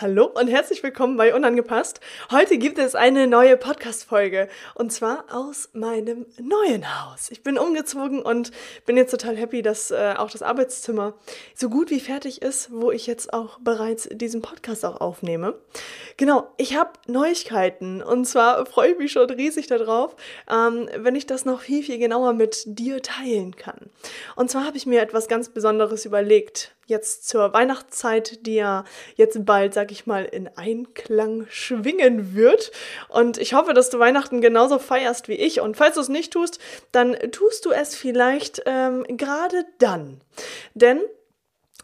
Hallo und herzlich willkommen bei Unangepasst. Heute gibt es eine neue Podcast-Folge und zwar aus meinem neuen Haus. Ich bin umgezogen und bin jetzt total happy, dass äh, auch das Arbeitszimmer so gut wie fertig ist, wo ich jetzt auch bereits diesen Podcast auch aufnehme. Genau, ich habe Neuigkeiten und zwar freue ich mich schon riesig darauf, ähm, wenn ich das noch viel, viel genauer mit dir teilen kann. Und zwar habe ich mir etwas ganz Besonderes überlegt jetzt zur Weihnachtszeit, die ja jetzt bald, sag ich mal, in Einklang schwingen wird. Und ich hoffe, dass du Weihnachten genauso feierst wie ich. Und falls du es nicht tust, dann tust du es vielleicht ähm, gerade dann. Denn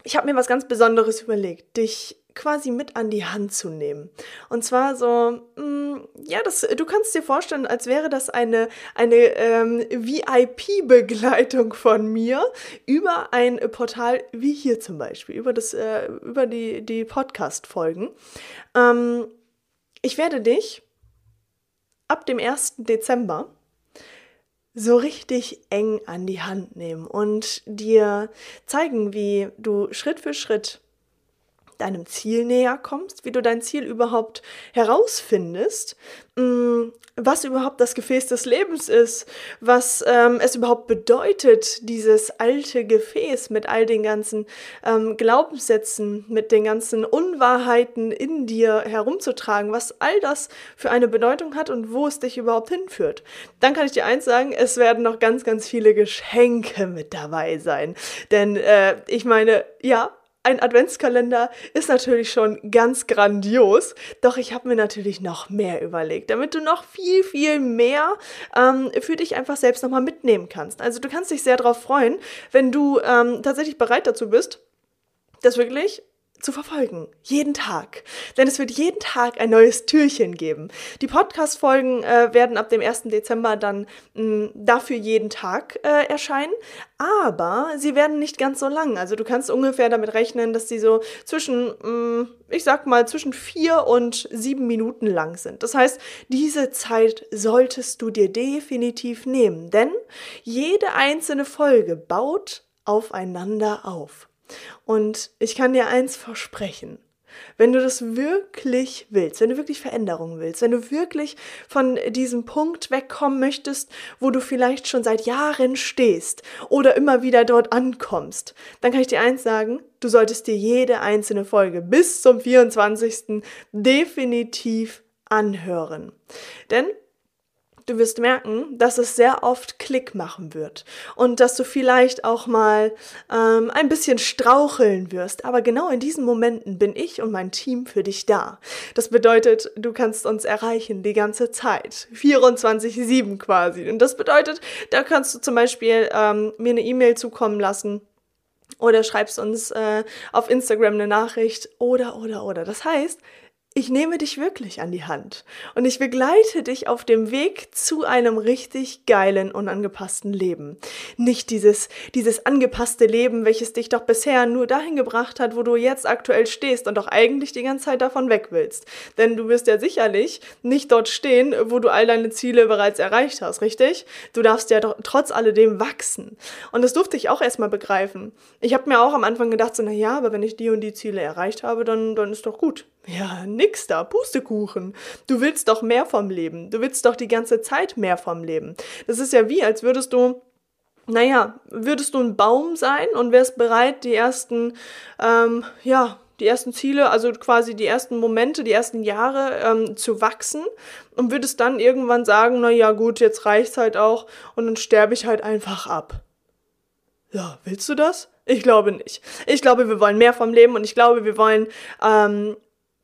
ich habe mir was ganz Besonderes überlegt, dich quasi mit an die Hand zu nehmen. Und zwar so, mh, ja, das, du kannst dir vorstellen, als wäre das eine, eine ähm, VIP-Begleitung von mir über ein Portal wie hier zum Beispiel, über, das, äh, über die, die Podcast-Folgen. Ähm, ich werde dich ab dem 1. Dezember so richtig eng an die Hand nehmen und dir zeigen, wie du Schritt für Schritt deinem Ziel näher kommst, wie du dein Ziel überhaupt herausfindest, mm, was überhaupt das Gefäß des Lebens ist, was ähm, es überhaupt bedeutet, dieses alte Gefäß mit all den ganzen ähm, Glaubenssätzen, mit den ganzen Unwahrheiten in dir herumzutragen, was all das für eine Bedeutung hat und wo es dich überhaupt hinführt. Dann kann ich dir eins sagen, es werden noch ganz, ganz viele Geschenke mit dabei sein. Denn äh, ich meine, ja, ein Adventskalender ist natürlich schon ganz grandios, doch ich habe mir natürlich noch mehr überlegt, damit du noch viel, viel mehr ähm, für dich einfach selbst nochmal mitnehmen kannst. Also du kannst dich sehr darauf freuen, wenn du ähm, tatsächlich bereit dazu bist, das wirklich zu verfolgen. Jeden Tag. Denn es wird jeden Tag ein neues Türchen geben. Die Podcast-Folgen äh, werden ab dem 1. Dezember dann mh, dafür jeden Tag äh, erscheinen. Aber sie werden nicht ganz so lang. Also du kannst ungefähr damit rechnen, dass sie so zwischen, mh, ich sag mal, zwischen vier und sieben Minuten lang sind. Das heißt, diese Zeit solltest du dir definitiv nehmen. Denn jede einzelne Folge baut aufeinander auf. Und ich kann dir eins versprechen. Wenn du das wirklich willst, wenn du wirklich Veränderungen willst, wenn du wirklich von diesem Punkt wegkommen möchtest, wo du vielleicht schon seit Jahren stehst oder immer wieder dort ankommst, dann kann ich dir eins sagen, du solltest dir jede einzelne Folge bis zum 24. definitiv anhören. Denn du wirst merken, dass es sehr oft Klick machen wird und dass du vielleicht auch mal ähm, ein bisschen straucheln wirst. Aber genau in diesen Momenten bin ich und mein Team für dich da. Das bedeutet, du kannst uns erreichen die ganze Zeit. 24-7 quasi. Und das bedeutet, da kannst du zum Beispiel ähm, mir eine E-Mail zukommen lassen oder schreibst uns äh, auf Instagram eine Nachricht oder, oder, oder. Das heißt, ich nehme dich wirklich an die Hand und ich begleite dich auf dem Weg zu einem richtig geilen und angepassten Leben. Nicht dieses, dieses angepasste Leben, welches dich doch bisher nur dahin gebracht hat, wo du jetzt aktuell stehst und doch eigentlich die ganze Zeit davon weg willst. Denn du wirst ja sicherlich nicht dort stehen, wo du all deine Ziele bereits erreicht hast, richtig? Du darfst ja doch trotz alledem wachsen. Und das durfte ich auch erstmal begreifen. Ich habe mir auch am Anfang gedacht, so, na ja, aber wenn ich die und die Ziele erreicht habe, dann, dann ist doch gut. Ja, nix da, Pustekuchen. Du willst doch mehr vom Leben. Du willst doch die ganze Zeit mehr vom Leben. Das ist ja wie, als würdest du naja, würdest du ein Baum sein und wärst bereit, die ersten, ähm, ja, die ersten Ziele, also quasi die ersten Momente, die ersten Jahre ähm, zu wachsen und würdest dann irgendwann sagen, na ja, gut, jetzt reicht's halt auch und dann sterbe ich halt einfach ab. Ja, willst du das? Ich glaube nicht. Ich glaube, wir wollen mehr vom Leben und ich glaube, wir wollen ähm,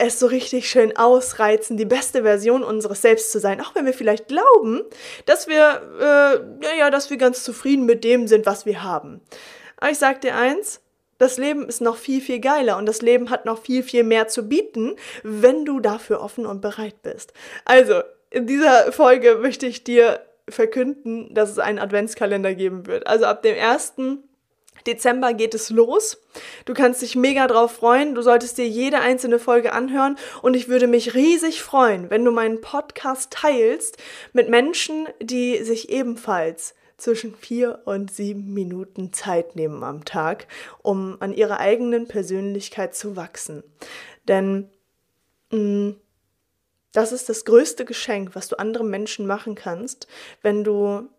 es so richtig schön ausreizen, die beste Version unseres Selbst zu sein, auch wenn wir vielleicht glauben, dass wir, äh, ja, dass wir ganz zufrieden mit dem sind, was wir haben. Aber ich sag dir eins, das Leben ist noch viel, viel geiler und das Leben hat noch viel, viel mehr zu bieten, wenn du dafür offen und bereit bist. Also, in dieser Folge möchte ich dir verkünden, dass es einen Adventskalender geben wird. Also ab dem ersten Dezember geht es los. Du kannst dich mega drauf freuen. Du solltest dir jede einzelne Folge anhören. Und ich würde mich riesig freuen, wenn du meinen Podcast teilst mit Menschen, die sich ebenfalls zwischen vier und sieben Minuten Zeit nehmen am Tag, um an ihrer eigenen Persönlichkeit zu wachsen. Denn mh, mm, das ist das größte Geschenk, was du anderen Menschen machen kannst, wenn du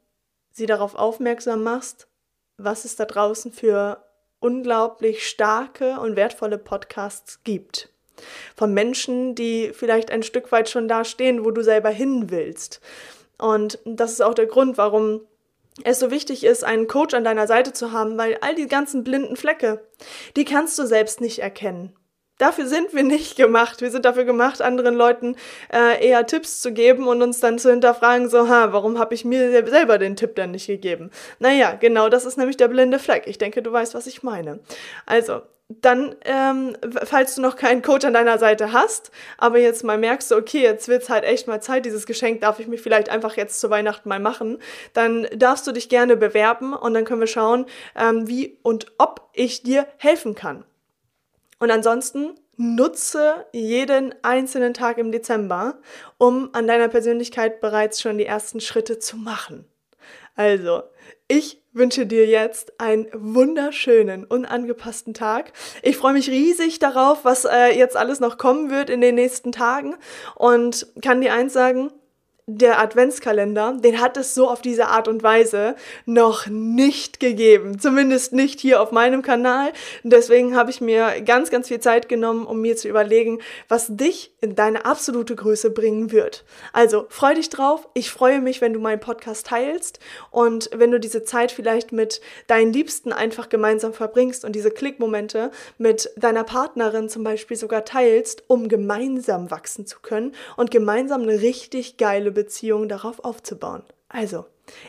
sie darauf aufmerksam machst, was es da draußen für unglaublich starke und wertvolle Podcasts gibt. Von Menschen, die vielleicht ein Stück weit schon da stehen, wo du selber hin willst. Und das ist auch der Grund, warum es so wichtig ist, einen Coach an deiner Seite zu haben, weil all die ganzen blinden Flecke, die kannst du selbst nicht erkennen. Dafür sind wir nicht gemacht. Wir sind dafür gemacht, anderen Leuten äh, eher Tipps zu geben und uns dann zu hinterfragen, so, ha, warum habe ich mir selber den Tipp dann nicht gegeben? Naja, genau das ist nämlich der blinde Fleck. Ich denke, du weißt, was ich meine. Also, dann, ähm, falls du noch keinen Coach an deiner Seite hast, aber jetzt mal merkst du, okay, jetzt wird's halt echt mal Zeit, dieses Geschenk darf ich mir vielleicht einfach jetzt zu Weihnachten mal machen, dann darfst du dich gerne bewerben und dann können wir schauen, ähm, wie und ob ich dir helfen kann. Und ansonsten nutze jeden einzelnen Tag im Dezember, um an deiner Persönlichkeit bereits schon die ersten Schritte zu machen. Also, ich wünsche dir jetzt einen wunderschönen, unangepassten Tag. Ich freue mich riesig darauf, was äh, jetzt alles noch kommen wird in den nächsten Tagen und kann dir eins sagen, der Adventskalender, den hat es so auf diese Art und Weise noch nicht gegeben. Zumindest nicht hier auf meinem Kanal. Deswegen habe ich mir ganz, ganz viel Zeit genommen, um mir zu überlegen, was dich in deine absolute Größe bringen wird. Also freu dich drauf. Ich freue mich, wenn du meinen Podcast teilst und wenn du diese Zeit vielleicht mit deinen Liebsten einfach gemeinsam verbringst und diese Klickmomente mit deiner Partnerin zum Beispiel sogar teilst, um gemeinsam wachsen zu können und gemeinsam eine richtig geile Beziehung darauf aufzubauen. Also,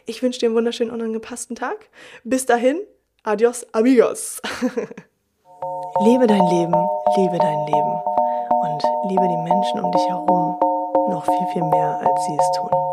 ich wünsche dir einen wunderschönen, unangepassten Tag. Bis dahin, adios, amigos. Lebe dein Leben, liebe dein Leben und liebe die Menschen um dich herum noch viel, viel mehr, als sie es tun.